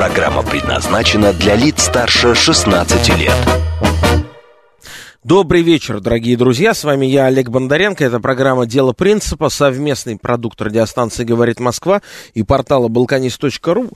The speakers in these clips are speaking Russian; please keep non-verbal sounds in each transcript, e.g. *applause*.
Программа предназначена для лиц старше 16 лет. Добрый вечер, дорогие друзья. С вами я, Олег Бондаренко. Это программа «Дело принципа», совместный продукт радиостанции «Говорит Москва» и портала «Балканист.ру».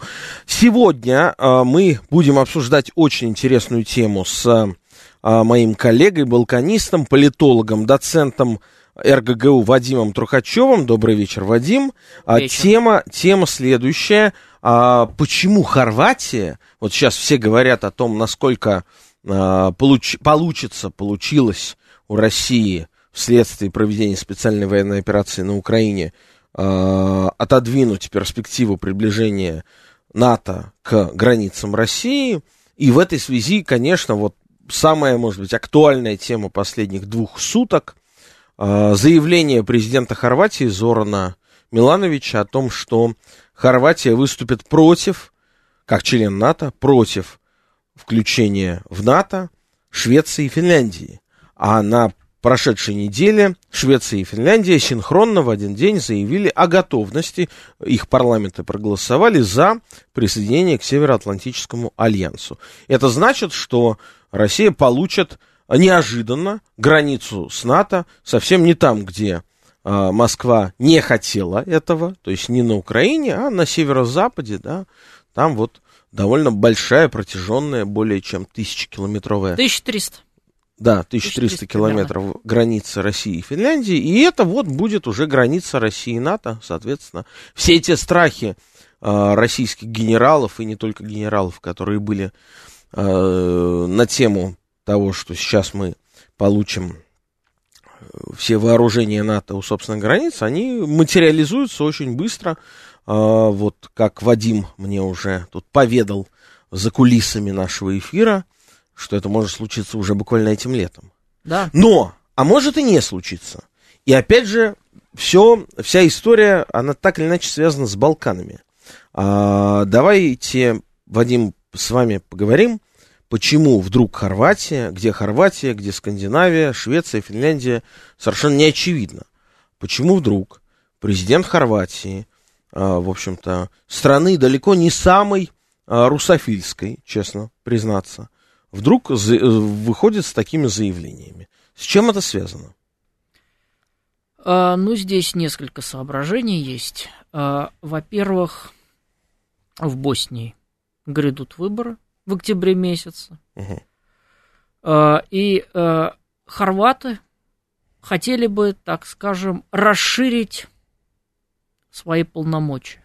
Сегодня э, мы будем обсуждать очень интересную тему с э, моим коллегой, балканистом, политологом, доцентом РГГУ Вадимом Трухачевым. Добрый вечер, Вадим. А, вечер. Тема, тема следующая. А, почему Хорватия, вот сейчас все говорят о том, насколько а, получ, получится, получилось у России вследствие проведения специальной военной операции на Украине а, отодвинуть перспективу приближения НАТО к границам России. И в этой связи, конечно, вот самая, может быть, актуальная тема последних двух суток – а, заявление президента Хорватии Зорана Милановича о том, что Хорватия выступит против, как член НАТО, против включения в НАТО Швеции и Финляндии. А на прошедшей неделе Швеция и Финляндия синхронно в один день заявили о готовности, их парламенты проголосовали за присоединение к Североатлантическому альянсу. Это значит, что Россия получит неожиданно границу с НАТО совсем не там, где Москва не хотела этого, то есть не на Украине, а на северо-западе, да, там вот довольно большая, протяженная, более чем тысячекилометровая... 1300. Да, 1300 километров примерно. границы России и Финляндии, и это вот будет уже граница России и НАТО, соответственно. Все эти страхи э, российских генералов, и не только генералов, которые были э, на тему того, что сейчас мы получим все вооружения НАТО у собственной границы, они материализуются очень быстро. А, вот как Вадим мне уже тут поведал за кулисами нашего эфира, что это может случиться уже буквально этим летом. Да. Но, а может и не случиться. И опять же, все, вся история, она так или иначе связана с Балканами. А, давайте, Вадим, с вами поговорим почему вдруг Хорватия, где Хорватия, где Скандинавия, Швеция, Финляндия, совершенно не очевидно. Почему вдруг президент Хорватии, а, в общем-то, страны далеко не самой а, русофильской, честно признаться, вдруг выходит с такими заявлениями. С чем это связано? А, ну, здесь несколько соображений есть. Во-первых, в Боснии грядут выборы в октябре месяце. Угу. И э, хорваты хотели бы, так скажем, расширить свои полномочия,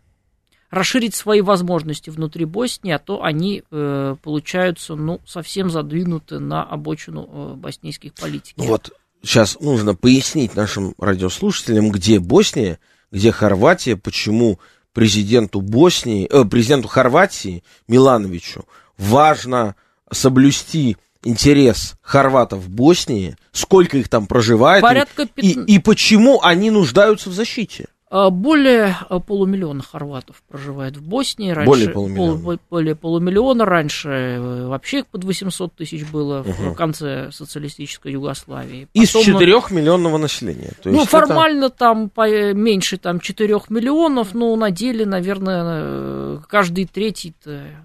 расширить свои возможности внутри Боснии, а то они э, получаются, ну, совсем задвинуты на обочину э, боснийских политиков. Ну вот сейчас нужно пояснить нашим радиослушателям, где Босния, где Хорватия, почему президенту Боснии, э, президенту Хорватии Милановичу важно соблюсти интерес хорватов в Боснии, сколько их там проживает Порядка и, и почему они нуждаются в защите. А, более а, полумиллиона хорватов проживает в Боснии. Раньше, более полумиллиона. Пол, более полумиллиона. Раньше э, вообще их под 800 тысяч было угу. в конце социалистической Югославии. Потом, Из 4 миллионного населения. То ну, формально это... там э, меньше там, 4 миллионов, но на деле, наверное, каждый третий,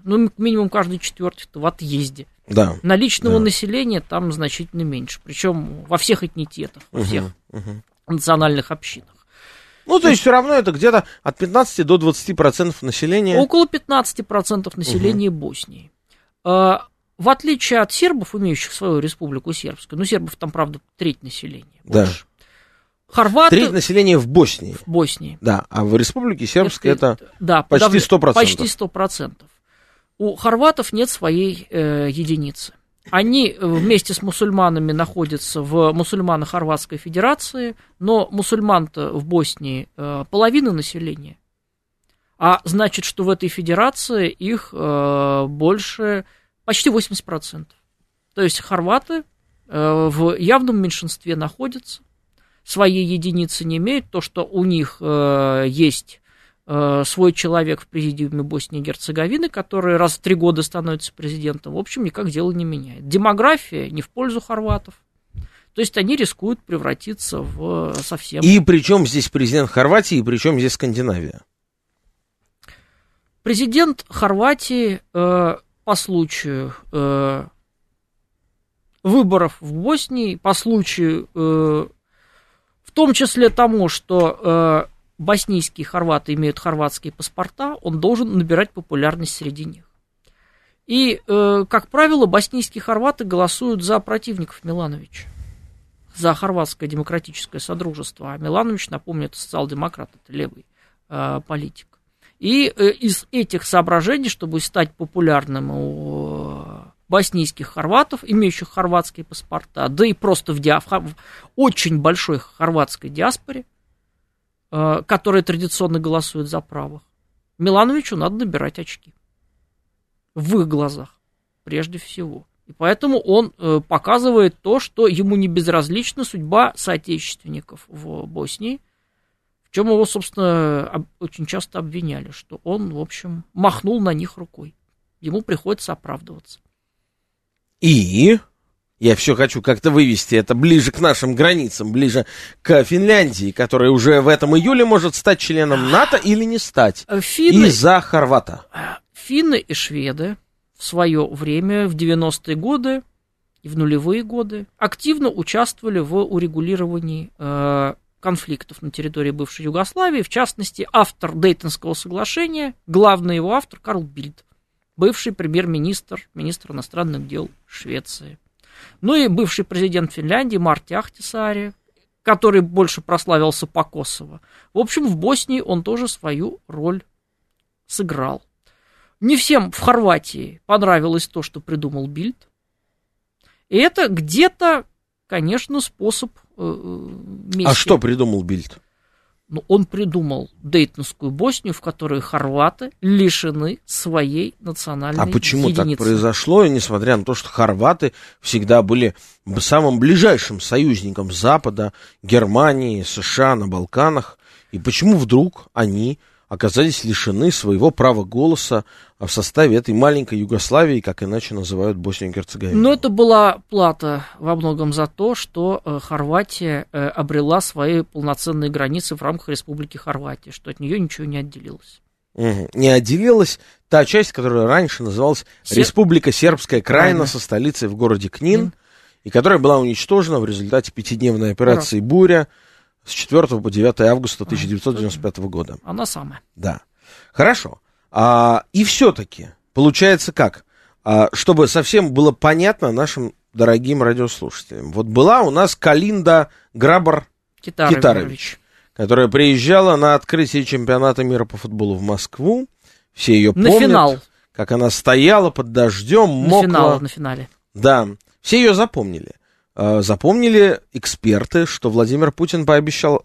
ну, минимум каждый четвертый в отъезде. Да. Наличного да. населения там значительно меньше. Причем во всех этнитетах, во угу, всех угу. национальных общинах. Ну, то есть все равно это где-то от 15 до 20 процентов населения. Около 15 процентов населения угу. Боснии. А, в отличие от сербов, имеющих свою республику сербскую, ну, сербов там, правда, треть населения. Больше. Да. Хорваты... Треть населения в Боснии. В Боснии. Да, а в республике сербской это, это да, почти 100%. Почти 100%. У хорватов нет своей э, единицы. Они э, вместе с мусульманами находятся в мусульмано-хорватской федерации, но мусульман-то в Боснии э, половина населения. А значит, что в этой федерации их э, больше, почти 80%. То есть хорваты в явном меньшинстве находятся, своей единицы не имеют. То, что у них есть свой человек в президиуме Боснии и Герцеговины, который раз в три года становится президентом, в общем, никак дело не меняет. Демография не в пользу хорватов. То есть они рискуют превратиться в совсем... И причем здесь президент Хорватии, и причем здесь Скандинавия? Президент Хорватии э, по случаю э, выборов в Боснии, по случаю, э, в том числе тому, что э, боснийские хорваты имеют хорватские паспорта, он должен набирать популярность среди них. И, э, как правило, боснийские хорваты голосуют за противников Милановича, за хорватское демократическое содружество. А Миланович, напомню, это социал-демократ, это левый э, политик. И э, из этих соображений, чтобы стать популярным у э, боснийских хорватов, имеющих хорватские паспорта, да и просто в, диа- в очень большой хорватской диаспоре, э, которая традиционно голосует за правых, Милановичу надо набирать очки. В их глазах, прежде всего. И поэтому он э, показывает то, что ему не безразлична судьба соотечественников в Боснии, в чем его, собственно, очень часто обвиняли, что он, в общем, махнул на них рукой. Ему приходится оправдываться. И я все хочу как-то вывести это ближе к нашим границам, ближе к Финляндии, которая уже в этом июле может стать членом НАТО или не стать. Финны, Из-за Хорвата. финны и шведы в свое время, в 90-е годы и в нулевые годы, активно участвовали в урегулировании э, конфликтов на территории бывшей Югославии. В частности, автор Дейтонского соглашения, главный его автор Карл Бильд, бывший премьер-министр, министр иностранных дел Швеции. Ну и бывший президент Финляндии Марти Ахтисари, который больше прославился по Косово. В общем, в Боснии он тоже свою роль сыграл. Не всем в Хорватии понравилось то, что придумал Бильд. И это где-то, конечно, способ э, мести. А что придумал Бильд? Ну, он придумал Дейтонскую Боснию, в которой хорваты лишены своей национальной А почему единицы. так произошло, несмотря на то, что хорваты всегда были самым ближайшим союзником Запада, Германии, США на Балканах? И почему вдруг они оказались лишены своего права голоса в составе этой маленькой Югославии, как иначе называют Боснию и Герцеговину. Но это была плата во многом за то, что э, Хорватия э, обрела свои полноценные границы в рамках Республики Хорватия, что от нее ничего не отделилось. Угу. Не отделилась та часть, которая раньше называлась Сер... Республика Сербская Крайна Крайна. со столицей в городе Книн, Книн. и которая была уничтожена в результате пятидневной операции «Буря» с 4 по 9 августа 1995 года. Она самая. Да. Хорошо. А, и все-таки, получается как? А, чтобы совсем было понятно нашим дорогим радиослушателям. Вот была у нас Калинда Грабар Китарович. Китарович, которая приезжала на открытие чемпионата мира по футболу в Москву. Все ее На помнят. финал. Как она стояла под дождем, На мокла. финал, на финале. Да, все ее запомнили. А, Запомнили эксперты, что Владимир Путин пообещал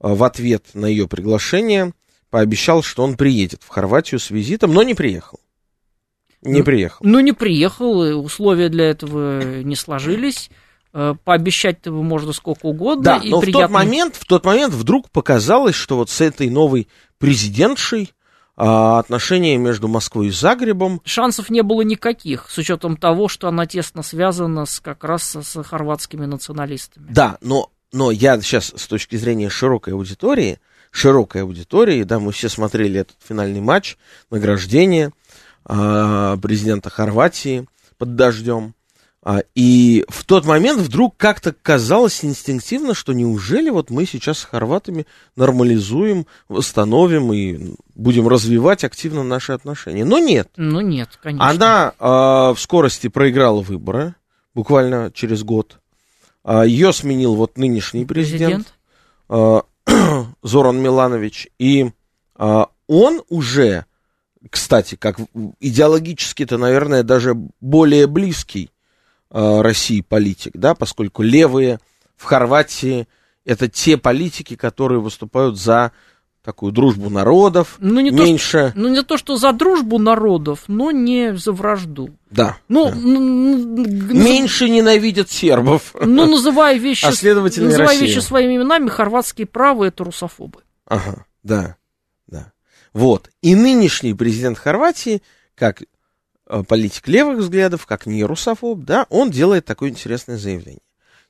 а, в ответ на ее приглашение, пообещал, что он приедет в Хорватию с визитом, но не приехал. Не Ну, приехал. Ну, не приехал, условия для этого не сложились. Э, Пообещать-то можно сколько угодно. Да, но в тот момент, в тот момент вдруг показалось, что вот с этой новой президентшей а, отношения между Москвой и Загребом Шансов не было никаких, с учетом того, что она тесно связана с, как раз с хорватскими националистами. Да, но, но я сейчас с точки зрения широкой аудитории, широкой аудитории, да, мы все смотрели этот финальный матч, награждение а, президента Хорватии под дождем. А, и в тот момент вдруг как-то казалось инстинктивно, что неужели вот мы сейчас с хорватами нормализуем, восстановим и будем развивать активно наши отношения. Но нет. Ну нет, конечно. Она а, в скорости проиграла выборы, буквально через год. А, ее сменил вот нынешний президент, а, *clears throat* Зоран Миланович. И а, он уже, кстати, как идеологически-то, наверное, даже более близкий а, России политик, да, поскольку левые в Хорватии это те политики, которые выступают за такую дружбу народов, Ну, не, то, меньше... что, ну, не то, что за дружбу народов, но не за вражду. Да. Ну, да. Меньше ненавидят сербов. ну, называя вещи, *laughs* А следовательно, называя Россия. вещи своими именами, хорватские правы это русофобы. Ага, да, да. Вот. И нынешний президент Хорватии, как э, политик левых взглядов, как не русофоб, да, он делает такое интересное заявление.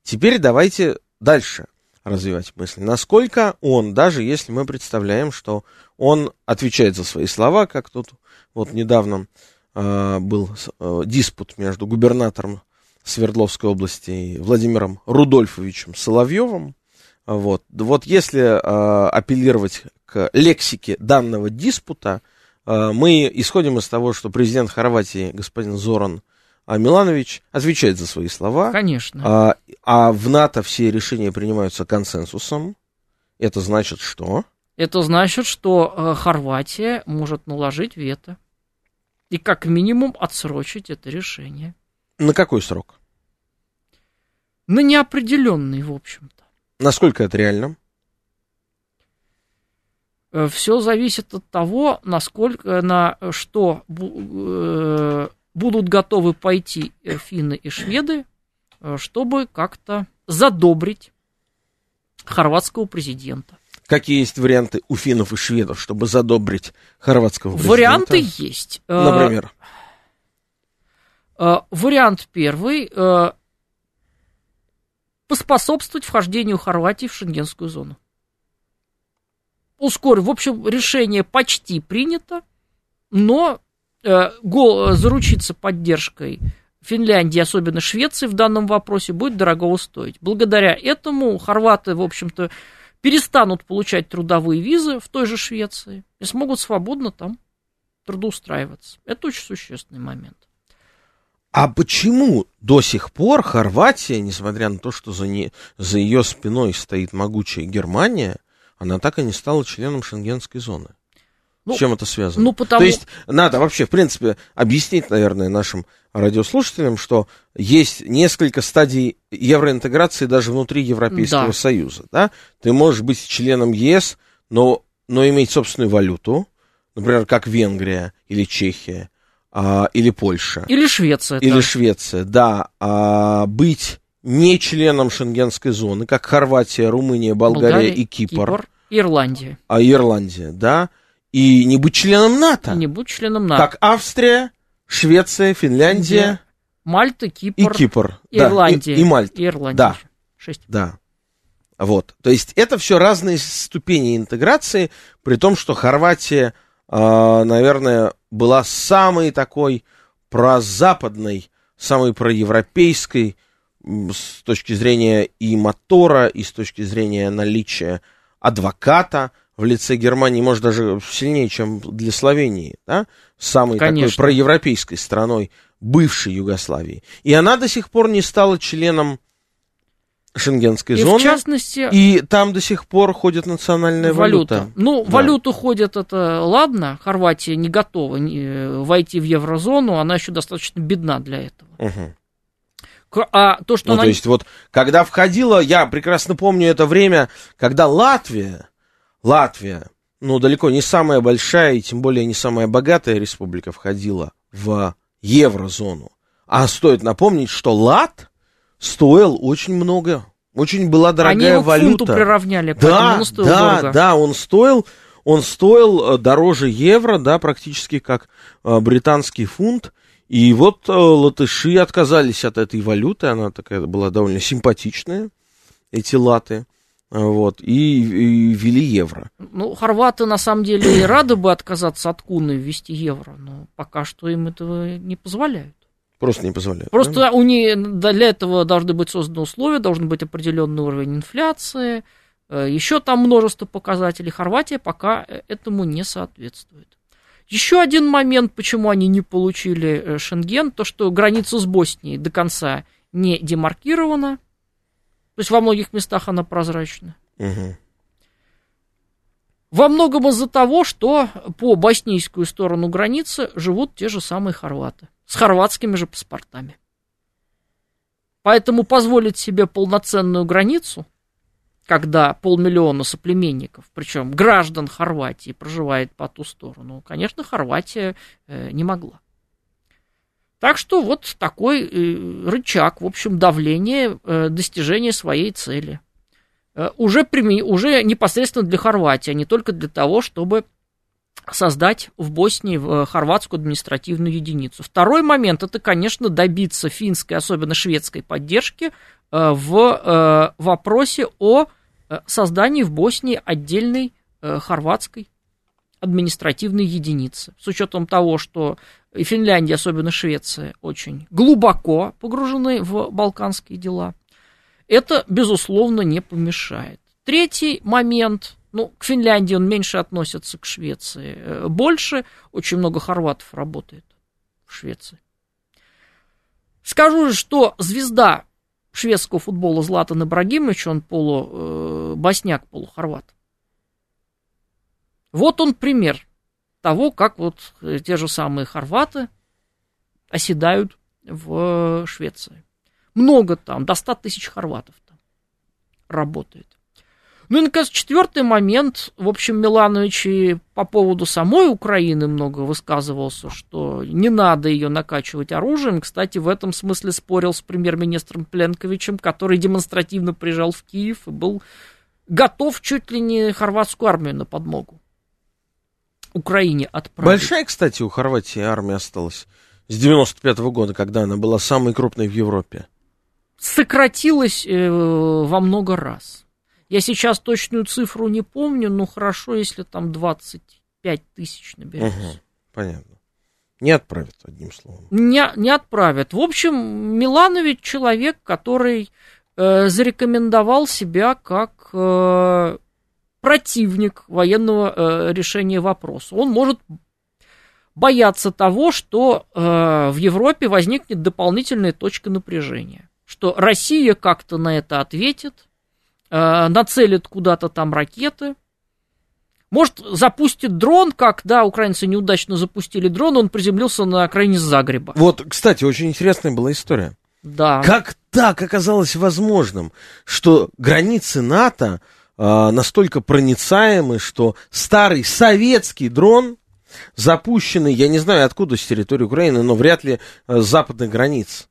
Теперь давайте дальше развивать мысль. Насколько он, даже если мы представляем, что он отвечает за свои слова, как тут вот недавно э, был э, диспут между губернатором Свердловской области и Владимиром Рудольфовичем Соловьевым, вот, вот если э, апеллировать к лексике данного диспута, э, мы исходим из того, что президент Хорватии, господин Зоран а, Миланович, отвечает за свои слова. Конечно. А, а в НАТО все решения принимаются консенсусом. Это значит что? Это значит, что э, Хорватия может наложить вето. И как минимум отсрочить это решение. На какой срок? На неопределенный, в общем-то. Насколько это реально? Все зависит от того, насколько, на что бу- э, будут готовы пойти э, финны и шведы, э, чтобы как-то задобрить хорватского президента. Какие есть варианты у финнов и шведов, чтобы задобрить хорватского президента? Варианты есть. Э, Например? э, Вариант первый э, поспособствовать вхождению Хорватии в шенгенскую зону. Ускорить. В общем, решение почти принято, но э, го- заручиться поддержкой Финляндии, особенно Швеции в данном вопросе, будет дорого стоить. Благодаря этому хорваты, в общем-то, перестанут получать трудовые визы в той же Швеции и смогут свободно там трудоустраиваться. Это очень существенный момент. А почему до сих пор Хорватия, несмотря на то, что за, не, за ее спиной стоит могучая Германия, она так и не стала членом шенгенской зоны? Ну, С чем это связано? Ну, потому... То есть надо вообще, в принципе, объяснить, наверное, нашим радиослушателям, что есть несколько стадий евроинтеграции даже внутри Европейского Да. Союза. Да? Ты можешь быть членом ЕС, но, но иметь собственную валюту, например, как Венгрия или Чехия, а, или Польша. Или Швеция. Или да. Швеция, да. А быть не членом шенгенской зоны, как Хорватия, Румыния, Болгария, и Кипр, Ирландия. а Ирландия, да. И не быть членом НАТО, И не будь членом НАТО. как Австрия, Швеция, Финляндия Мальта, и Кипр, Кипр. да, Ирландия. и, и Мальта. Ирландия. Да. Шесть. Да. Вот. То есть это все разные ступени интеграции, при том, что Хорватия, а, наверное, была самой такой прозападной, самой проевропейской с точки зрения и мотора, и с точки зрения наличия адвоката в лице Германии, может, даже сильнее, чем для Словении, да? самой такой Конечно. проевропейской страной бывшей Югославии. И она до сих пор не стала членом шенгенской И зоны. в частности, И там до сих пор ходит национальная валюта. валюта. Ну, Да. валюту ходят, это ладно. Хорватия не готова не- войти в еврозону, она еще достаточно бедна для этого. Мгм. А то, что Ну, она... то есть вот, когда входила, я прекрасно помню это время, когда Латвия, Латвия, ну, далеко не самая большая и тем более не самая богатая республика входила в еврозону. А стоит напомнить, что лат стоил очень много, очень была Они дорогая его к фунту валюта. приравняли, Да, он стоил да, дорого. да, он стоил, он стоил э, дороже евро, да, практически как э, британский фунт. И вот э, латыши отказались от этой валюты, она такая была довольно симпатичная, эти латы, э, вот, и, и ввели евро. Ну, хорваты на самом деле и рады бы отказаться от куны и ввести евро, но пока что им этого не позволяют. Просто не позволяют. Просто да? у них для этого должны быть созданы условия, должен быть определенный уровень инфляции, э, еще там множество показателей. Хорватия пока этому не соответствует. Еще один момент, почему они не получили э, Шенген, то что граница с Боснией до конца не демаркирована, то есть во многих местах она прозрачна. Мгм. Во многом из-за того, что по боснийскую сторону границы живут те же самые хорваты. С хорватскими же паспортами. Поэтому позволить себе полноценную границу когда полмиллиона соплеменников, причем граждан Хорватии, проживает по ту сторону, конечно, Хорватия э, не могла. Так что вот такой э, рычаг, в общем, давления, э, достижения своей цели. Уже, уже непосредственно для Хорватии, а не только для того, чтобы создать в Боснии хорватскую административную единицу. Второй момент это, конечно, добиться финской, особенно шведской поддержки в вопросе о создании в Боснии отдельной хорватской административной единицы. С учетом того, что и Финляндия, особенно Швеция, очень глубоко погружены в балканские дела. Это, безусловно, не помешает. Третий момент, ну, к Финляндии он меньше относится к Швеции, э, больше, очень много хорватов работает в Швеции. Скажу, что звезда шведского футбола Златан Ибрагимович, он полу, э, полухорват. Вот он пример того, как вот э, те же самые хорваты оседают в Швеции. Много там, до 100 тысяч хорватов там работает. Ну и, наконец, четвертый момент. В общем, Миланович и по поводу самой Украины много высказывался, что не надо ее накачивать оружием. Кстати, в этом смысле спорил с премьер-министром Пленковичем, который демонстративно приезжал в Киев и был готов чуть ли не хорватскую армию на подмогу. Украине отправить. Большая, кстати, у Хорватии армия осталась с 95 -го года, когда она была самой крупной в Европе. Сократилась э, во много раз. Я сейчас точную цифру не помню, но хорошо, если там 25 тысяч наберется. Угу, понятно. Не отправят, одним словом. Не, не отправят. В общем, Миланович человек, который э, зарекомендовал себя как э, противник военного э, решения вопроса. Он может бояться того, что э, в Европе возникнет дополнительная точка напряжения, что Россия как-то на это ответит, нацелит куда-то там ракеты, может, запустит дрон, как, да, украинцы неудачно запустили дрон, он приземлился на окраине Загреба. Вот, кстати, очень интересная была история. Да. Как так оказалось возможным, что границы НАТО э, настолько проницаемы, что старый советский дрон, запущенный, я не знаю откуда с территории Украины, но вряд ли э, с западных границ.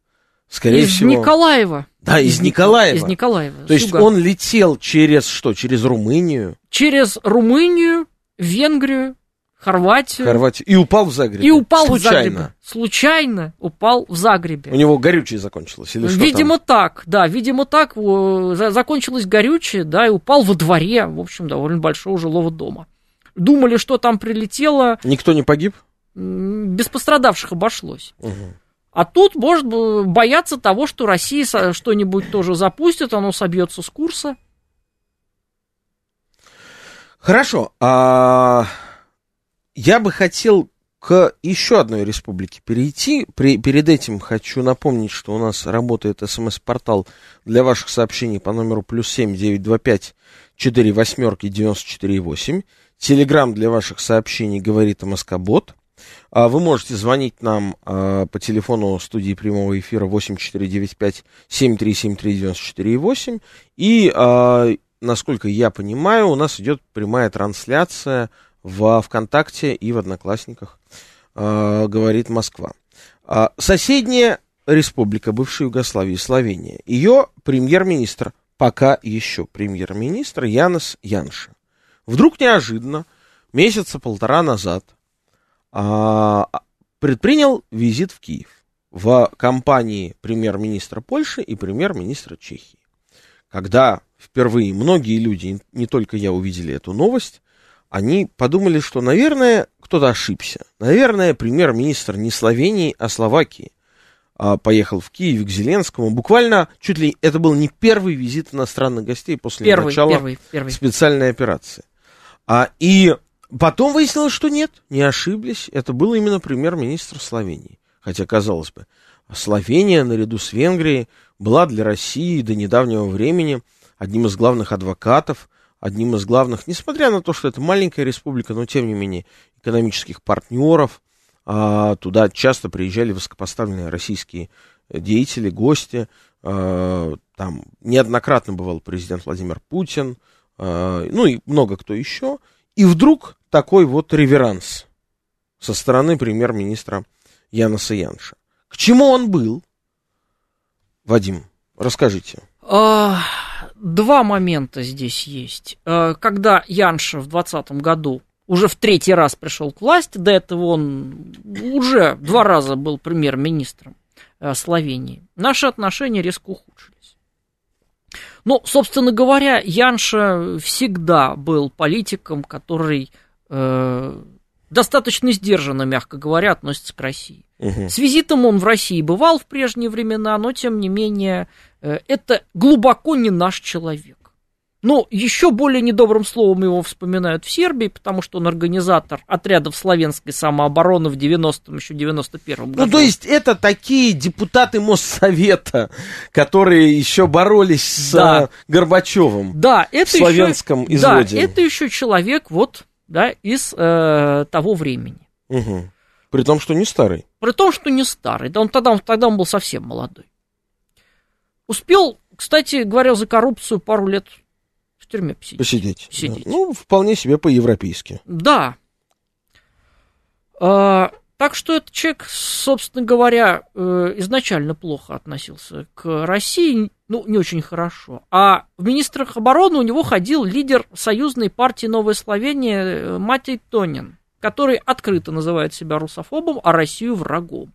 Скорее из всего. Николаева. Да, из, из Николаева. Из Николаева. То есть он летел через что? Через Румынию? Через Румынию, Венгрию, Хорватию. Хорватию. И упал в Загребе. И упал Случайно. в Загребе. Случайно упал в Загребе. У него горючее закончилось или что Видимо там? так, да, видимо так. Закончилось горючее, да, и упал во дворе, в общем, довольно большого жилого дома. Думали, что там прилетело. Никто не погиб? Без пострадавших обошлось. Угу. А тут может бояться того, что Россия что-нибудь тоже запустит, оно собьется с курса. Хорошо. А я бы хотел к еще одной республике перейти. При, перед этим хочу напомнить, что у нас работает смс-портал для ваших сообщений по номеру плюс семь девять два пять четыре восьмерки девяносто четыре восемь. Телеграмм для ваших сообщений говорит Москобот. А вы можете звонить нам а, по телефону студии прямого эфира 8495 7373 94 8. И, а, насколько я понимаю, у нас идет прямая трансляция в ВКонтакте и в Одноклассниках, говорит Москва. Соседняя республика бывшей Югославии, Словения, ее премьер-министр, пока еще премьер-министр Янос Янша, вдруг неожиданно, месяца полтора назад, а, предпринял визит в Киев в компании премьер-министра Польши и премьер-министра Чехии. Когда впервые многие люди, не только я, увидели эту новость, они подумали, что, наверное, кто-то ошибся. Наверное, премьер-министр не Словении, а Словакии а, поехал в Киев к Зеленскому. Буквально чуть ли это был не первый визит иностранных гостей после первый, начала первый, первый. специальной операции. А, и потом выяснилось, что нет, не ошиблись. Это был именно премьер-министр Словении. Хотя, казалось бы, Словения наряду с Венгрией была для России до недавнего времени одним из главных адвокатов одним из главных, несмотря на то, что это маленькая республика, но тем не менее экономических партнеров. А, туда часто приезжали высокопоставленные российские деятели, гости. э, там неоднократно бывал президент Владимир Путин, э, ну и много кто еще. И вдруг такой вот реверанс со стороны премьер-министра Яноса Янша. К чему он был? Вадим, расскажите. А, два момента здесь есть. А, когда Янша в 2020 году уже в третий раз пришел к власти, до этого он уже два раза был премьер-министром э, Словении, наши отношения резко ухудшились. Ну, собственно говоря, Янша всегда был политиком, который э, достаточно сдержанно, мягко говоря, относится к России. Угу. С визитом он в России бывал в прежние времена, но тем не менее э, это глубоко не наш человек. Ну, еще более недобрым словом его вспоминают в Сербии, потому что он организатор отрядов славянской самообороны в 90-м, еще 91-м году. Ну, то есть это такие депутаты Моссовета, которые еще боролись с. Э, Горбачевым да, это в славянском еще, изводе. Да, это еще человек вот, да, из э, того времени. Угу. При том, что не старый. При том, что не старый. Да он тогда, тогда он был совсем молодой. Успел, кстати говоря, за коррупцию пару лет в тюрьме посидеть. Посидеть. посидеть. Да. Ну, вполне себе по-европейски. Да. А, так что этот человек, собственно говоря, э, изначально плохо относился к России, ну, не очень хорошо. А в министрах обороны у него ходил лидер союзной партии «Новая Словения» э, Матей Тонин, который открыто называет себя русофобом, а Россию врагом.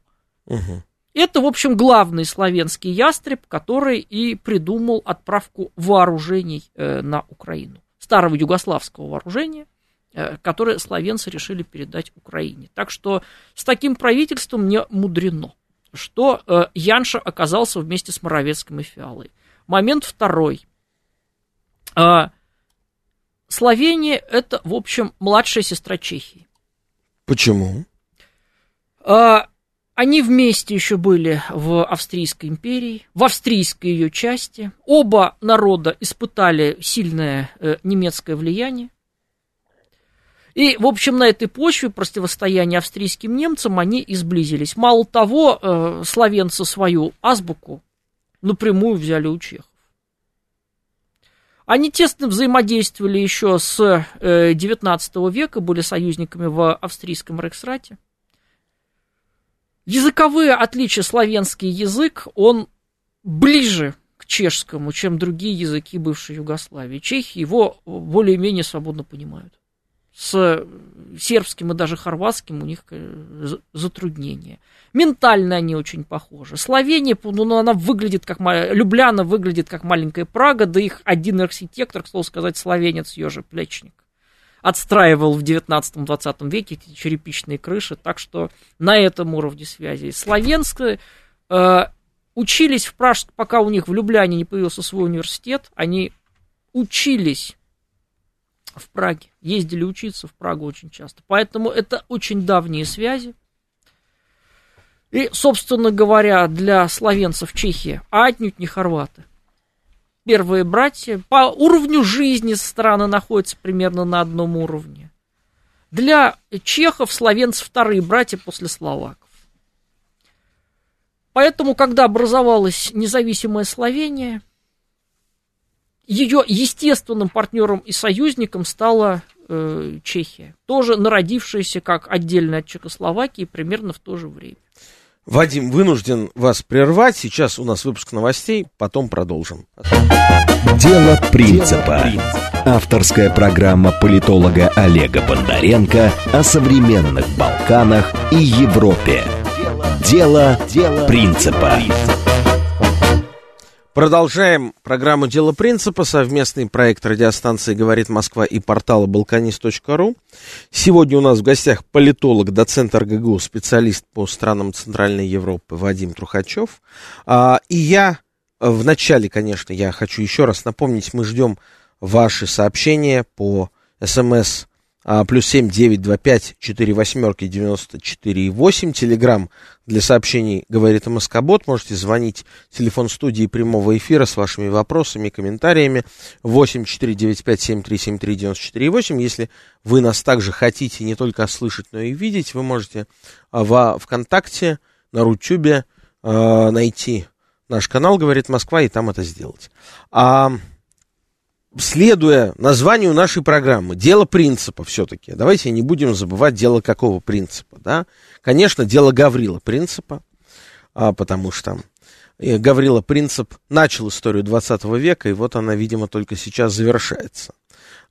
Угу. Это, в общем, главный славянский ястреб, который и придумал отправку вооружений э, на Украину. Старого югославского вооружения, э, которое славянцы решили передать Украине. Так что с таким правительством не мудрено, что э, Янша оказался вместе с Моровецким и Фиалой. Момент второй. Словения – это, в общем, младшая сестра Чехии. Почему? Они вместе еще были в Австрийской империи, в австрийской ее части. Оба народа испытали сильное э, немецкое влияние. И, в общем, на этой почве противостояния австрийским немцам они и сблизились. Мало того, э, словенцы свою азбуку напрямую взяли у чехов. Они тесно взаимодействовали еще с э, 19 века, были союзниками в австрийском Рейхсрате. Языковые отличия славянский язык, он ближе к чешскому, чем другие языки бывшей Югославии. Чехи его более-менее свободно понимают. С сербским и даже хорватским у них э, затруднения. Ментально они очень похожи. Словения, ну, она выглядит как... Любляна выглядит как маленькая Прага, да их один архитектор, к слову сказать, словенец Ёжи Плечник отстраивал в 19-20 веке эти черепичные крыши, так что на этом уровне связи. Словенское э, учились в Пражске, пока у них в Любляне не появился свой университет, они учились в Праге, ездили учиться в Прагу очень часто. Поэтому это очень давние связи. И, собственно говоря, для словенцев Чехия, а отнюдь не хорваты первые братья. По уровню жизни страны находятся примерно на одном уровне. Для чехов словенцев вторые братья после словаков. Поэтому, когда образовалась независимая Словения, ее естественным партнером и союзником стала э, Чехия, тоже народившаяся как отдельно от Чехословакии примерно в то же время. Вадим, вынужден вас прервать. Сейчас у нас выпуск новостей, потом продолжим. Дело принципа. Авторская программа политолога Олега Бондаренко о современных Балканах и Европе. Дело, Дело принципа. Продолжаем программу «Дело принципа», совместный проект радиостанции «Говорит Москва» и портала «Балканист.ру». Сегодня у нас в гостях политолог, доцент РГГУ, специалист по странам Центральной Европы Вадим Трухачев. А, и я, в начале, конечно, я хочу еще раз напомнить, мы ждем ваши сообщения по СМС а, плюс семь девять два пять четыре восьмерки девяносто четыре восемь. Телеграмм для сообщений говорит МСК-бот. Можете звонить. Телефон студии прямого эфира с вашими вопросами и комментариями. Восемь четыре девять пять семь три семь три девяносто четыре восемь. Если вы нас также хотите не только слышать, но и видеть, вы можете а, во ВКонтакте, на Рутюбе а, найти наш канал «Говорит Москва» и там это сделать. А, следуя названию нашей программы, дело принципа все-таки, давайте не будем забывать дело какого принципа, да? Конечно, дело Гаврила принципа, а, потому что э, Гаврила Принцип начал историю 20 века, и вот она, видимо, только сейчас завершается.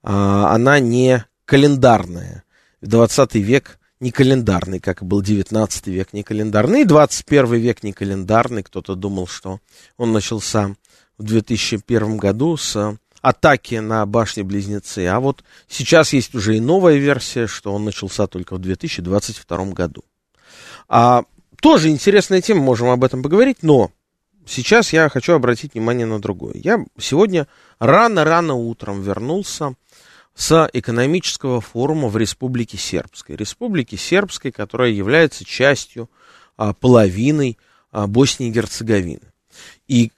А, она не календарная. 20 век не календарный, как и был 19 век не календарный, и 21 век не календарный. Кто-то думал, что он начался в 2001 году с атаки на башни-близнецы. А вот сейчас есть уже и новая версия, что он начался только в 2022 году. А, тоже интересная тема, можем об этом поговорить, но сейчас я хочу обратить внимание на другое. Я сегодня рано-рано утром вернулся с экономического форума в Республике Сербской. Республике Сербской, которая является частью, а, половиной а, Боснии и Герцеговины. И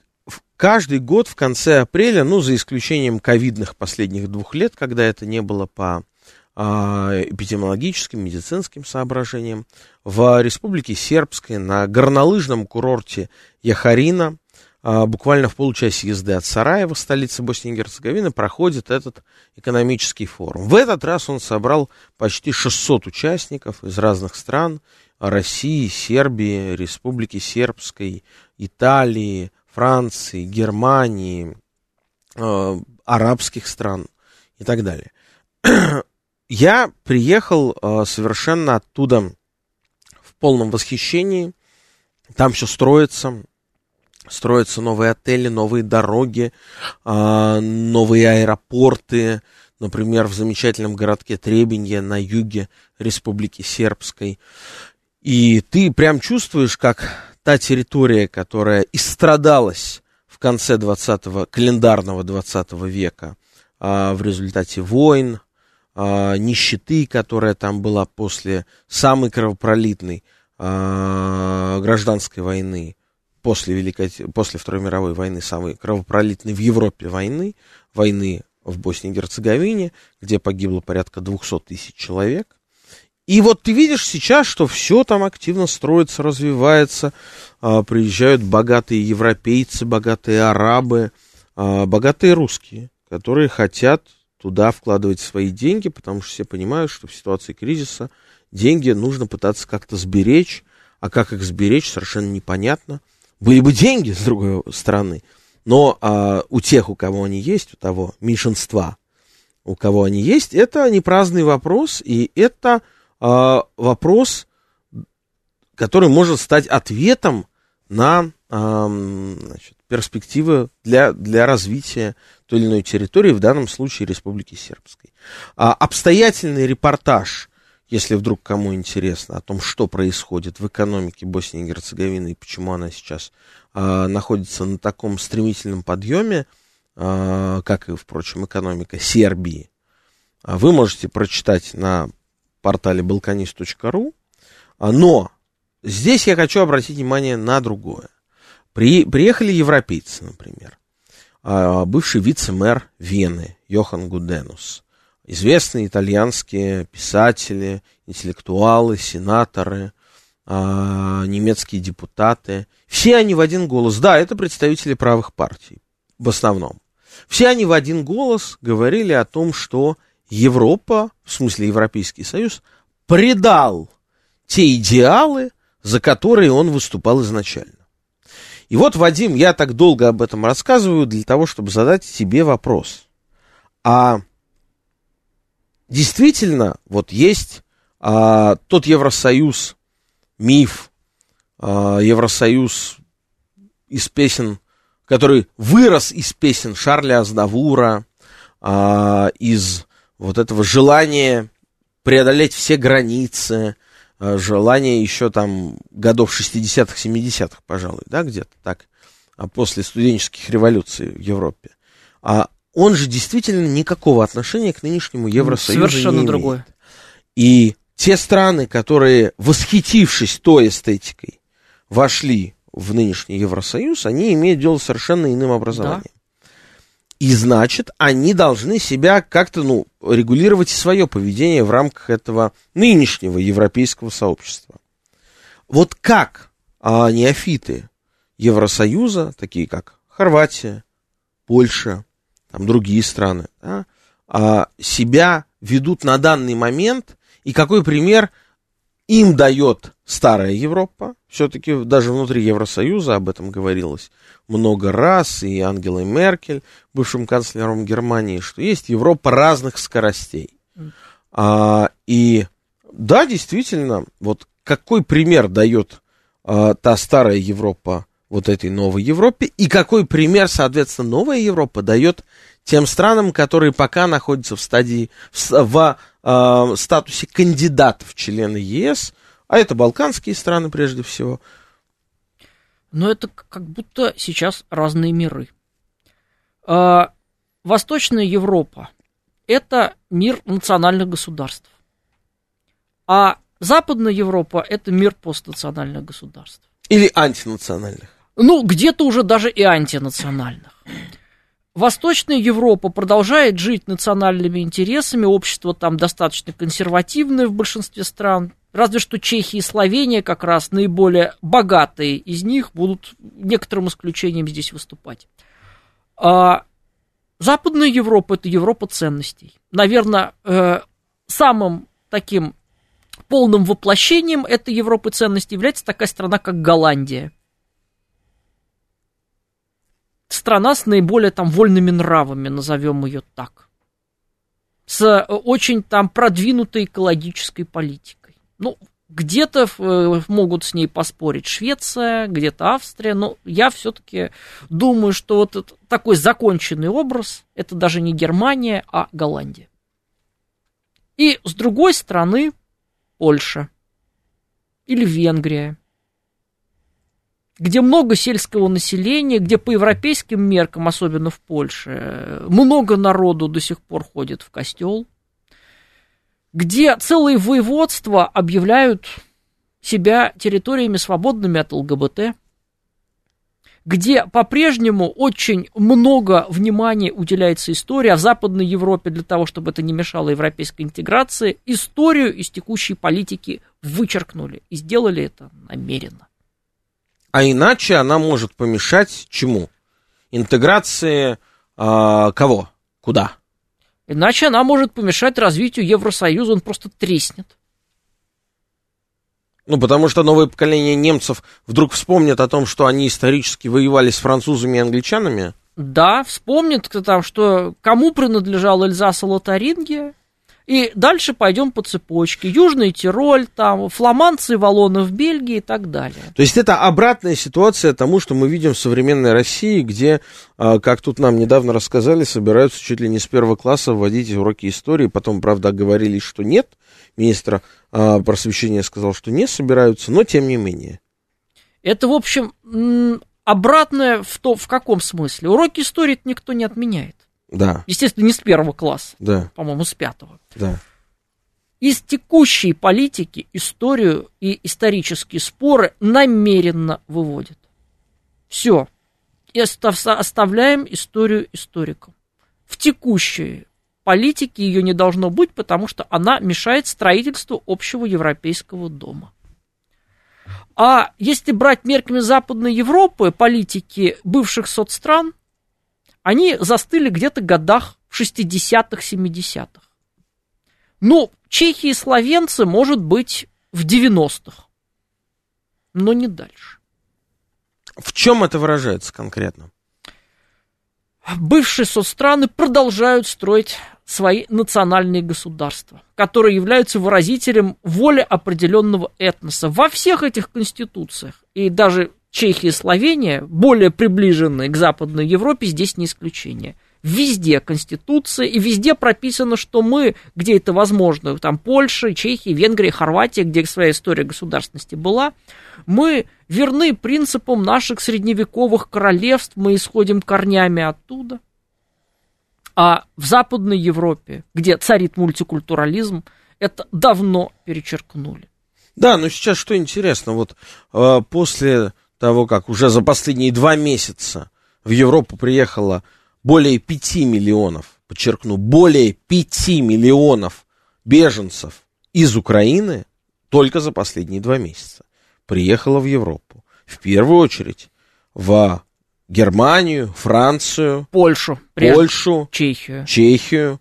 каждый год в конце апреля, ну, за исключением ковидных последних двух лет, когда это не было по а, эпидемиологическим, медицинским соображениям, в Республике Сербской на горнолыжном курорте Яхарина а, буквально в получасе езды от Сараева, столицы Боснии и Герцеговины, проходит этот экономический форум. В этот раз он собрал почти 600 участников из разных стран, России, Сербии, Республики Сербской, Италии, Франции, Германии, э, арабских стран и так далее. *clears throat* Я приехал э, совершенно оттуда в полном восхищении. Там все строится, строятся новые отели, новые дороги, а, новые аэропорты, например, в замечательном городке Требенье на юге Республики Сербской. И ты прям чувствуешь, как та территория, которая истрадалась в конце 20 календарного 20 века а, в результате войн, а, нищеты, которая там была после самой кровопролитной гражданской войны, после, Великой, после Второй мировой войны, самой кровопролитной в Европе войны, войны в Боснии и Герцеговине, где погибло порядка 200 тысяч человек. И вот ты видишь сейчас, что все там активно строится, развивается, а, приезжают богатые европейцы, богатые арабы, а, богатые русские, которые хотят туда вкладывать свои деньги, потому что все понимают, что в ситуации кризиса деньги нужно пытаться как-то сберечь, а как их сберечь, совершенно непонятно – были бы деньги, с другой стороны, но а, у тех, у кого они есть, у того меньшинства, у кого они есть, это не праздный вопрос, и это а, вопрос, который может стать ответом на а, значит, перспективы для, для развития той или иной территории, в данном случае Республики Сербской. А, обстоятельный репортаж если вдруг кому интересно о том, что происходит в экономике Боснии и Герцеговины и почему она сейчас э, находится на таком стремительном подъеме, как и, впрочем, экономика Сербии, а вы можете прочитать на портале balkanist.ru. Но здесь я хочу обратить внимание на другое. При, приехали европейцы, например. Бывший вице-мэр Вены Йохан Гуденус известные итальянские писатели, интеллектуалы, сенаторы, а, немецкие депутаты. Все они в один голос, да, это представители правых партий в основном. Все они в один голос говорили о том, что Европа, в смысле Европейский Союз, предал те идеалы, за которые он выступал изначально. И вот, Вадим, я так долго об этом рассказываю для того, чтобы задать тебе вопрос. А действительно, вот есть а, тот Евросоюз, миф, а, Евросоюз из песен, который вырос из песен Шарля Азнавура, а, из вот этого желания преодолеть все границы, а, желание еще там годов 60-х, 70-х, пожалуй, да, где-то так, а после студенческих революций в Европе. А он же действительно никакого отношения к нынешнему Евросоюзу Совершенно не имеет. другое. И те страны, которые, восхитившись той эстетикой, вошли в нынешний Евросоюз, они имеют дело с совершенно иным образованием. Да. И значит, они должны себя как-то, ну, регулировать свое поведение в рамках этого нынешнего европейского сообщества. Вот как а, неофиты Евросоюза, такие как Хорватия, Польша, там другие страны, да, а, себя ведут на данный момент, и какой пример им дает старая Европа, все-таки даже внутри Евросоюза об этом говорилось много раз, и Ангелой Меркель, бывшим канцлером Германии, что есть Европа разных скоростей. А, и да, действительно, вот какой пример дает а, та старая Европа вот этой новой Европе, и какой пример, соответственно, новая Европа дает тем странам, которые пока находятся в стадии, в, в э, статусе кандидатов в члены ЕС, а это балканские страны прежде всего. Но это как будто сейчас разные миры. Э, Восточная Европа – это мир национальных государств. А Западная Европа – это мир постнациональных государств. Или антинациональных. Ну, где-то уже даже и антинациональных. Восточная Европа продолжает жить национальными интересами, общество там достаточно консервативное в большинстве стран, разве что Чехия и Словения как раз наиболее богатые из них будут некоторым исключением здесь выступать. А Западная Европа – это Европа ценностей. Наверное, э, самым таким полным воплощением этой Европы ценностей является такая страна, как Голландия – страна с наиболее там вольными нравами, назовем ее так. С э, очень там продвинутой экологической политикой. Ну, где-то э, могут с ней поспорить Швеция, где-то Австрия, но я все-таки думаю, что вот такой законченный образ, это даже не Германия, а Голландия. И с другой стороны Польша или Венгрия где много сельского населения, где по европейским меркам, особенно в Польше, много народу до сих пор ходит в костел, где целые воеводства объявляют себя территориями свободными от ЛГБТ, где по-прежнему очень много внимания уделяется истории, а в Западной Европе для того, чтобы это не мешало европейской интеграции, историю из текущей политики вычеркнули и сделали это намеренно. А иначе она может помешать чему? Интеграции э, кого? Куда? Иначе она может помешать развитию Евросоюза, он просто треснет. Ну, потому что новое поколение немцев вдруг вспомнит о том, что они исторически воевали с французами и англичанами. Да, вспомнит кто там, что кому принадлежал Эльзас и Лотарингия, и дальше пойдем по цепочке. Южный Тироль, там, фламандцы, валоны в Бельгии и так далее. То есть это обратная ситуация тому, что мы видим в современной России, где, а, как тут нам недавно рассказали, собираются чуть ли не с первого класса вводить уроки истории. Потом, правда, говорили, что нет. Министр а, просвещения сказал, что не собираются, но тем не менее. Это, в общем, обратное в, то, в каком смысле? Уроки истории никто не отменяет. Да. Естественно, не с первого класса. Да. По-моему, с пятого. Да. Из текущей политики историю и исторические споры намеренно выводят. Все. И оставляем историю историкам. В текущей политике ее не должно быть, потому что она мешает строительству общего европейского дома. А если брать мерками Западной Европы, политики бывших соцстран, они застыли где-то в годах 60-х, 70-х. Ну, чехи и словенцы, может быть, в 90-х, но не дальше. В чем это выражается конкретно? Бывшие соцстраны продолжают строить свои национальные государства, которые являются выразителем воли определенного этноса во всех этих конституциях. И даже Чехия и Словения, более приближенные к Западной Европе, здесь не исключение. Везде Конституция, и везде прописано, что мы, где это возможно, там Польша, Чехия, Венгрия, Хорватия, где своя история государственности была, мы верны принципам наших средневековых королевств, мы исходим корнями оттуда. А в Западной Европе, где царит мультикультурализм, это давно перечеркнули. Да, но сейчас что интересно, вот э, после того, как уже за последние два месяца в Европу приехало более 5 миллионов, подчеркну, более 5 миллионов беженцев из Украины только за последние два месяца приехало в Европу. В первую очередь в Германию, Францию, Польшу, Польшу, Чехию. Чехию.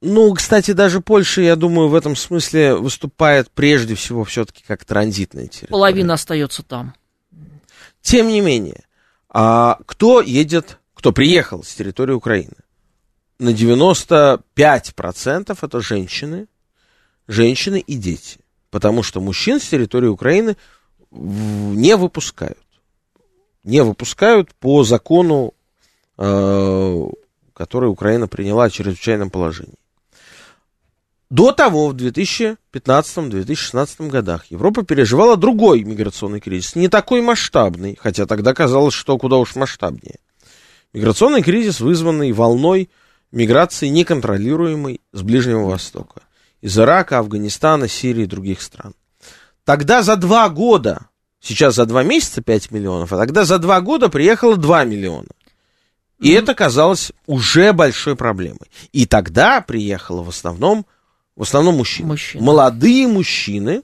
Ну, кстати, даже Польша, я думаю, в этом смысле выступает прежде всего все-таки как транзитная территория. Половина остается там. Тем не менее, а кто едет, кто приехал с территории Украины? На 95% это женщины, женщины и дети. Потому что мужчин с территории Украины не выпускают. Не выпускают по закону, э, который Украина приняла о чрезвычайном положении. До того, в 2015-2016 годах, Европа переживала другой миграционный кризис, не такой масштабный, хотя тогда казалось, что куда уж масштабнее. Миграционный кризис, вызванный волной миграции неконтролируемой с Ближнего Востока. Из Ирака, Афганистана, Сирии и других стран. Тогда за два года, сейчас за два месяца 5 миллионов, а тогда за два года приехало 2 миллиона. И mm-hmm. это казалось уже большой проблемой. И тогда приехало в основном в основном мужчины. Мужчины. Молодые мужчины.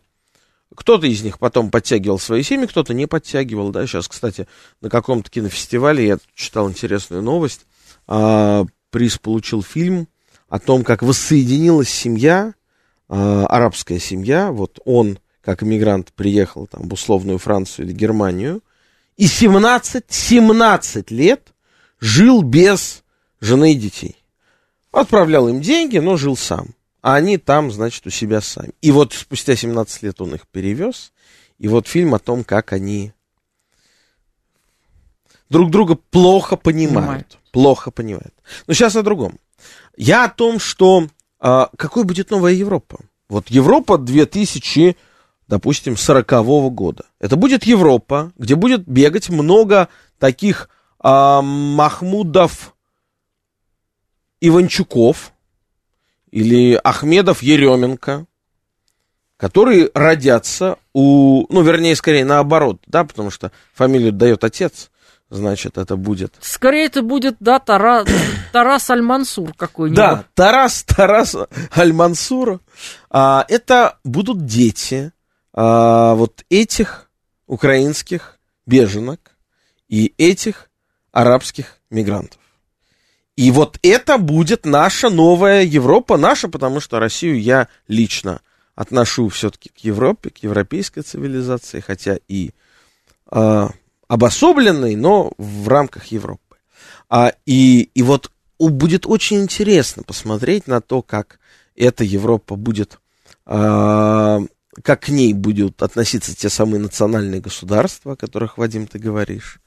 Кто-то из них потом подтягивал свои семьи, кто-то не подтягивал. Да? Сейчас, кстати, на каком-то кинофестивале я читал интересную новость. А, приз получил фильм о том, как воссоединилась семья, а, арабская семья. Вот он, как иммигрант, приехал там, в условную Францию или Германию. И 17, 17 лет жил без жены и детей. Отправлял им деньги, но жил сам а они там, значит, у себя сами. И вот спустя 17 лет он их перевез, и вот фильм о том, как они друг друга плохо понимают. понимают. Плохо понимают. Но сейчас о другом. Я о том, что а, какой будет новая Европа. Вот Европа 2000, допустим, 40 -го года. Это будет Европа, где будет бегать много таких а, Махмудов, Иванчуков, или Ахмедов Еременко, которые родятся у, ну, вернее, скорее наоборот, да, потому что фамилию дает отец, значит, это будет... Скорее это будет, да, Тара, *coughs* Тарас Аль-Мансур какой-нибудь. Да, Тарас, Тарас Аль-Мансур. А, это будут дети а, вот этих украинских беженок и этих арабских мигрантов. И вот это будет наша новая Европа, наша, потому что Россию я лично отношу все-таки к Европе, к европейской цивилизации, хотя и э, обособленной, но в рамках Европы. А, и, и вот будет очень интересно посмотреть на то, как эта Европа будет, э, как к ней будут относиться те самые национальные государства, о которых, Вадим, ты говоришь,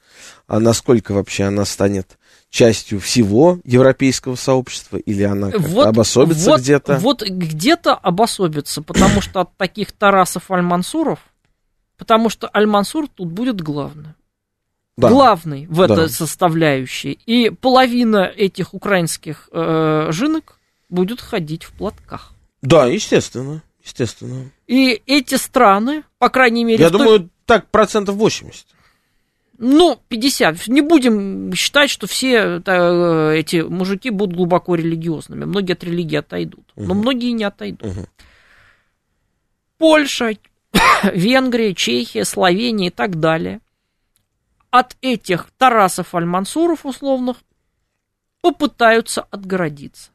а насколько вообще она станет частью всего европейского сообщества, или она вот, обособится вот, где-то? Вот где-то обособится, потому что от таких Тарасов Аль-Мансуров, потому что Аль-Мансур тут будет главным. Да. Главный в этой да. составляющей. И половина этих украинских э, жинок будет ходить в платках. Да, естественно. Естественно. И эти страны, по крайней мере... Я думаю, той... так процентов 80. Ну, 50. Не будем считать, что все это, эти мужики будут глубоко религиозными. Многие от религии отойдут. Угу. Но многие не отойдут. Угу. Польша, *coughs* Венгрия, Чехия, Словения и так далее. От этих Тарасов Альмансуров условных попытаются отгородиться.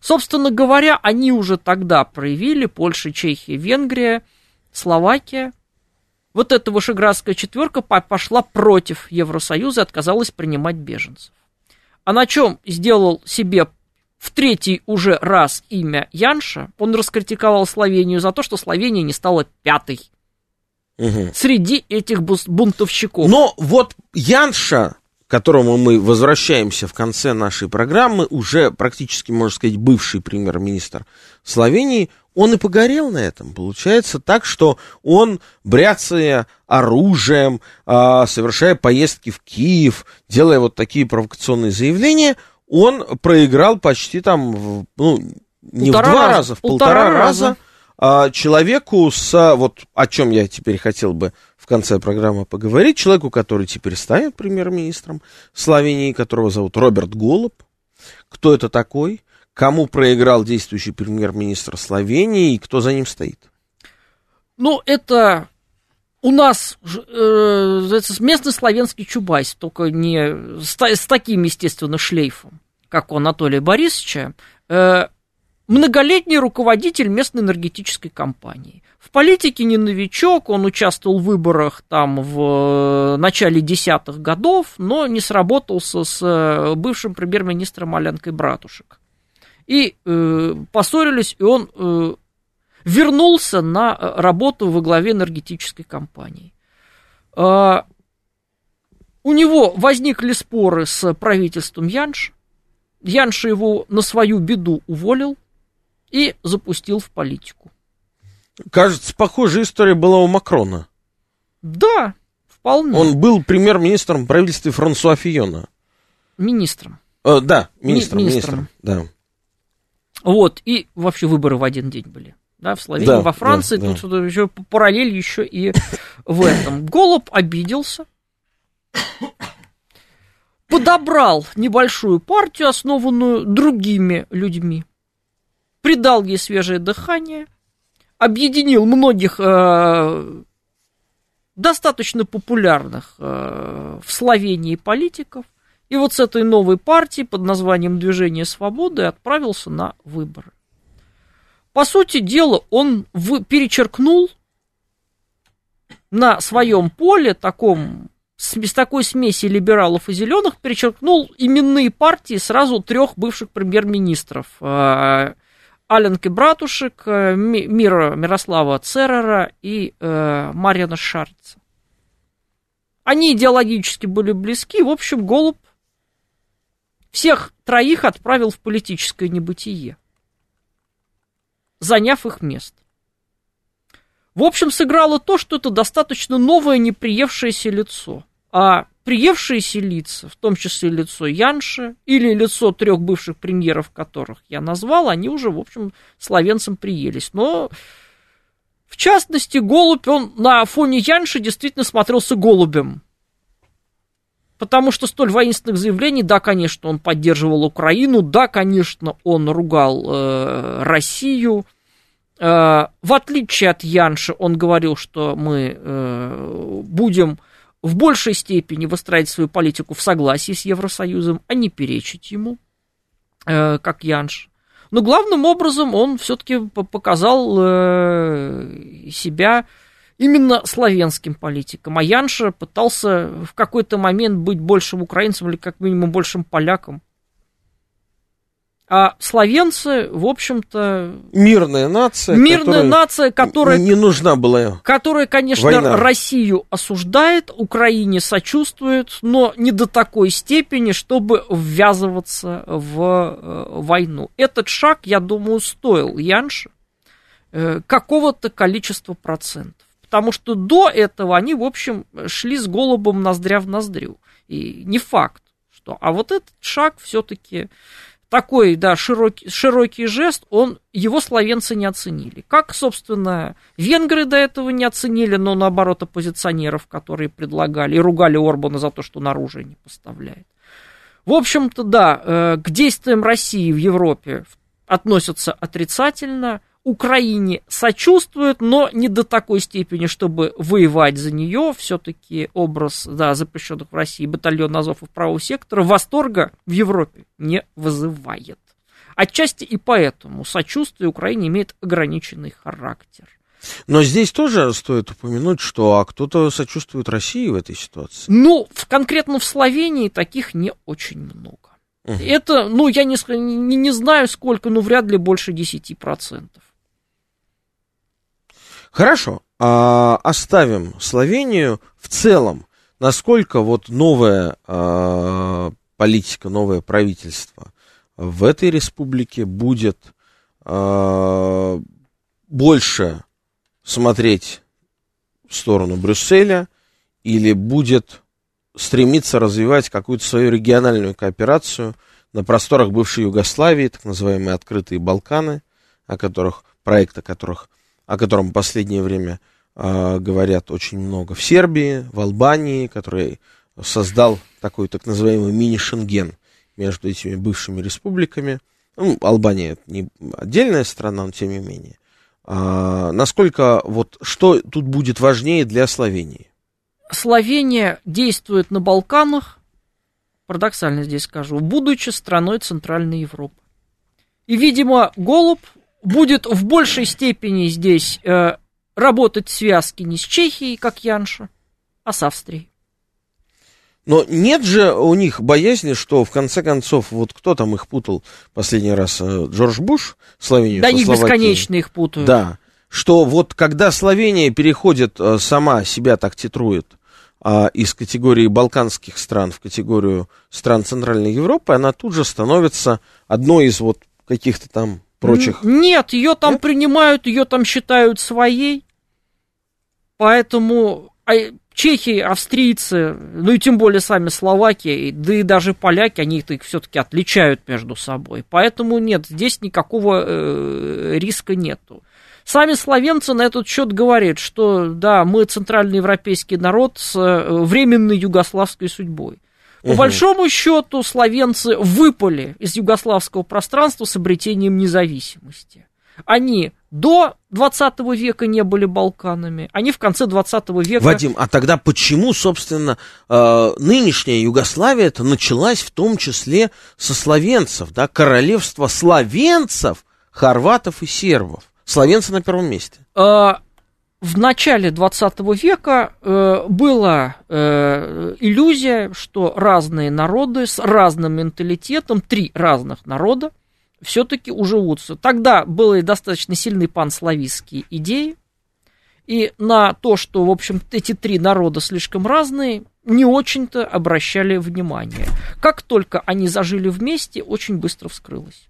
Собственно говоря, они уже тогда проявили, Польша, Чехия, Венгрия, Словакия, вот эта вышеградская четверка пошла против Евросоюза и отказалась принимать беженцев. А на чем сделал себе в третий уже раз имя Янша, он раскритиковал Словению за то, что Словения не стала пятой угу. среди этих бунтовщиков. Но вот Янша, к которому мы возвращаемся в конце нашей программы, уже практически, можно сказать, бывший премьер-министр Словении, он и погорел на этом. Получается так, что он, бряцая оружием, а, совершая поездки в Киев, делая вот такие провокационные заявления, он проиграл почти там, ну, не полтора в два раза, раза в полтора, полтора раза, раза а, человеку с, вот о чем я теперь хотел бы в конце программы поговорить, человеку, который теперь станет премьер-министром Словении, которого зовут Роберт Голуб. Кто это такой? Кому проиграл действующий премьер-министр Словении и кто за ним стоит? Ну, это у нас э, местный славянский Чубайс, только не с, с таким, естественно, шлейфом, как у Анатолия Борисовича, э, многолетний руководитель местной энергетической компании. В политике не новичок, он участвовал в выборах там в э, начале десятых годов, но не сработался с э, бывшим премьер-министром Аленкой Братушек. И э, поссорились, и он э, вернулся на э, работу во главе энергетической компании. Э, у него возникли споры с правительством Янш. Янша его на свою беду уволил и запустил в политику. Кажется, похожая история была у Макрона. Да, вполне. Он был премьер-министром правительства Франсуа Фиона. Министром. Э, да, министром, Ми- министром. Да. Вот, и вообще выборы в один день были. Да, в Словении, да, во Франции, да, тут да. еще параллель еще и в этом. Голуб обиделся, подобрал небольшую партию, основанную другими людьми, придал ей свежее дыхание, объединил многих э, достаточно популярных э, в Словении политиков, и вот с этой новой партией под названием Движение свободы отправился на выборы. По сути дела, он в, перечеркнул на своем поле, таком, с такой смеси либералов и зеленых, перечеркнул именные партии сразу трех бывших премьер-министров. Э, Аленки Братушек, э, Мира, Мирослава Церера и э, Марьяна Шарца. Они идеологически были близки. В общем, Голуб всех троих отправил в политическое небытие, заняв их место. В общем, сыграло то, что это достаточно новое, неприевшееся лицо. А приевшиеся лица, в том числе лицо Янши или лицо трех бывших премьеров, которых я назвал, они уже, в общем, славянцам приелись. Но, в частности, голубь, он на фоне Янши действительно смотрелся голубем. Потому что столь воинственных заявлений, да, конечно, он поддерживал Украину, да, конечно, он ругал э, Россию. Э, в отличие от Янши, он говорил, что мы э, будем в большей степени выстраивать свою политику в согласии с Евросоюзом, а не перечить ему, э, как Янш. Но главным образом он все-таки показал э, себя именно славянским политиком. А Янша пытался в какой-то момент быть большим украинцем или как минимум большим поляком. А славянцы, в общем-то... Мирная нация. Мирная нация, которая... Не нужна была Которая, конечно, война. Россию осуждает, Украине сочувствует, но не до такой степени, чтобы ввязываться в э, войну. Этот шаг, я думаю, стоил Янше э, какого-то количества процентов. Потому что до этого они, в общем, шли с голубом ноздря в ноздрю. И не факт, что... А вот этот шаг все-таки такой, да, широкий, широкий жест, он, его словенцы не оценили. Как, собственно, венгры до этого не оценили, но наоборот оппозиционеров, которые предлагали и ругали Орбана за то, что он оружие не поставляет. В общем-то, да, э, к действиям России в Европе относятся отрицательно. Украине сочувствуют, но не до такой степени, чтобы воевать за нее. Все-таки образ да, запрещенных в России батальон Азов и правого сектора восторга в Европе не вызывает. Отчасти и поэтому сочувствие Украине имеет ограниченный характер. Но здесь тоже стоит упомянуть, что а кто-то сочувствует России в этой ситуации. Ну, в, конкретно в Словении таких не очень много. Угу. Это, ну, я не, не, не знаю сколько, но вряд ли больше 10%. Хорошо, а, оставим Словению в целом. Насколько вот новая а, политика, новое правительство в этой республике будет а, больше смотреть в сторону Брюсселя или будет стремиться развивать какую-то свою региональную кооперацию на просторах бывшей Югославии, так называемые открытые Балканы, о которых, проект о которых о котором в последнее время э, говорят очень много в Сербии, в Албании, который создал такой так называемый мини-шенген между этими бывшими республиками. Ну, Албания не отдельная страна, но тем не менее. А, насколько вот что тут будет важнее для Словении? Словения действует на Балканах, парадоксально здесь скажу, будучи страной Центральной Европы. И, видимо, Голуб будет в большей степени здесь э, работать в связке не с Чехией, как Янша, а с Австрией. Но нет же у них боязни, что в конце концов, вот кто там их путал последний раз, э, Джордж Буш, Словению Да, они бесконечно их путают. Да, что вот когда Словения переходит, э, сама себя так титрует, а, из категории балканских стран в категорию стран Центральной Европы, она тут же становится одной из вот каких-то там прочих. Нет, ее там Нет? принимают, ее там считают своей. Поэтому а, чехи, австрийцы, ну и тем более сами словаки, да и даже поляки, они их все-таки отличают между собой. Поэтому нет, здесь никакого э, риска нету. Сами словенцы на этот счет говорят, что да, мы центральноевропейский народ с э, временной югославской судьбой. По угу. большому счету, словенцы выпали из югославского пространства с обретением независимости. Они до 20 века не были Балканами, они в конце 20 века... Вадим, а тогда почему, собственно, э, нынешняя Югославия это началась в том числе со словенцев, да, королевство словенцев, хорватов и сербов? Словенцы на первом месте. Э, в начале 20 века э, была э, иллюзия, что разные народы с разным менталитетом, три разных народа, все-таки уживутся. Тогда были достаточно сильные панславистские идеи, и на то, что, в общем, эти три народа слишком разные, не очень-то обращали внимание. Как только они зажили вместе, очень быстро вскрылось,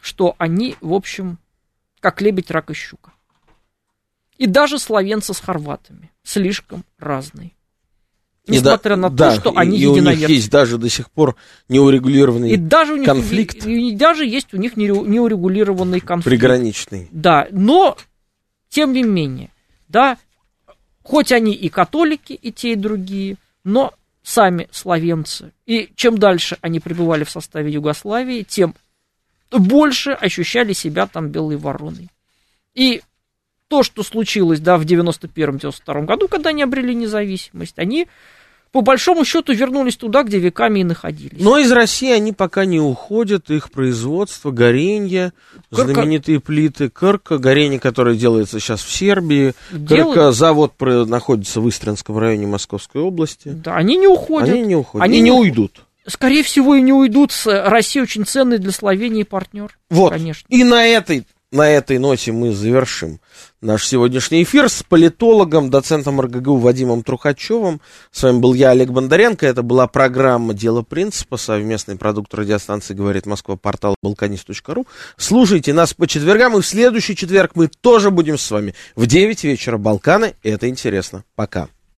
что они, в общем, как лебедь, рак и щука. И даже словенцы с хорватами слишком разные. Несмотря да, на то, да, что они и, и у них есть даже до сих пор неурегулированный и даже у них, конфликт. И, и даже есть у них неурегулированный конфликт. Приграничный. Да, но, тем не менее, да, хоть они и католики, и те, и другие, но сами словенцы. И чем дальше они пребывали в составе Югославии, тем больше ощущали себя там белой вороной. И то, что случилось, да, в 91-92 году, когда они обрели независимость, они по большому счету вернулись туда, где веками и находились. Но из России они пока не уходят, их производство, горенье, Кырка... знаменитые плиты, Кырка, горение, которое делается сейчас в Сербии, Делают... Кырка, завод находится в Истринском районе Московской области. Да, они не уходят. Они не уходят, они не уйдут. Скорее всего, и не уйдут. Россия очень ценный для Словении партнер. Вот, конечно. и на этой на этой ноте мы завершим наш сегодняшний эфир с политологом, доцентом РГГУ Вадимом Трухачевым. С вами был я, Олег Бондаренко. Это была программа «Дело принципа», совместный продукт радиостанции «Говорит Москва», портал balkanist.ru. Слушайте нас по четвергам, и в следующий четверг мы тоже будем с вами в 9 вечера. Балканы, это интересно. Пока.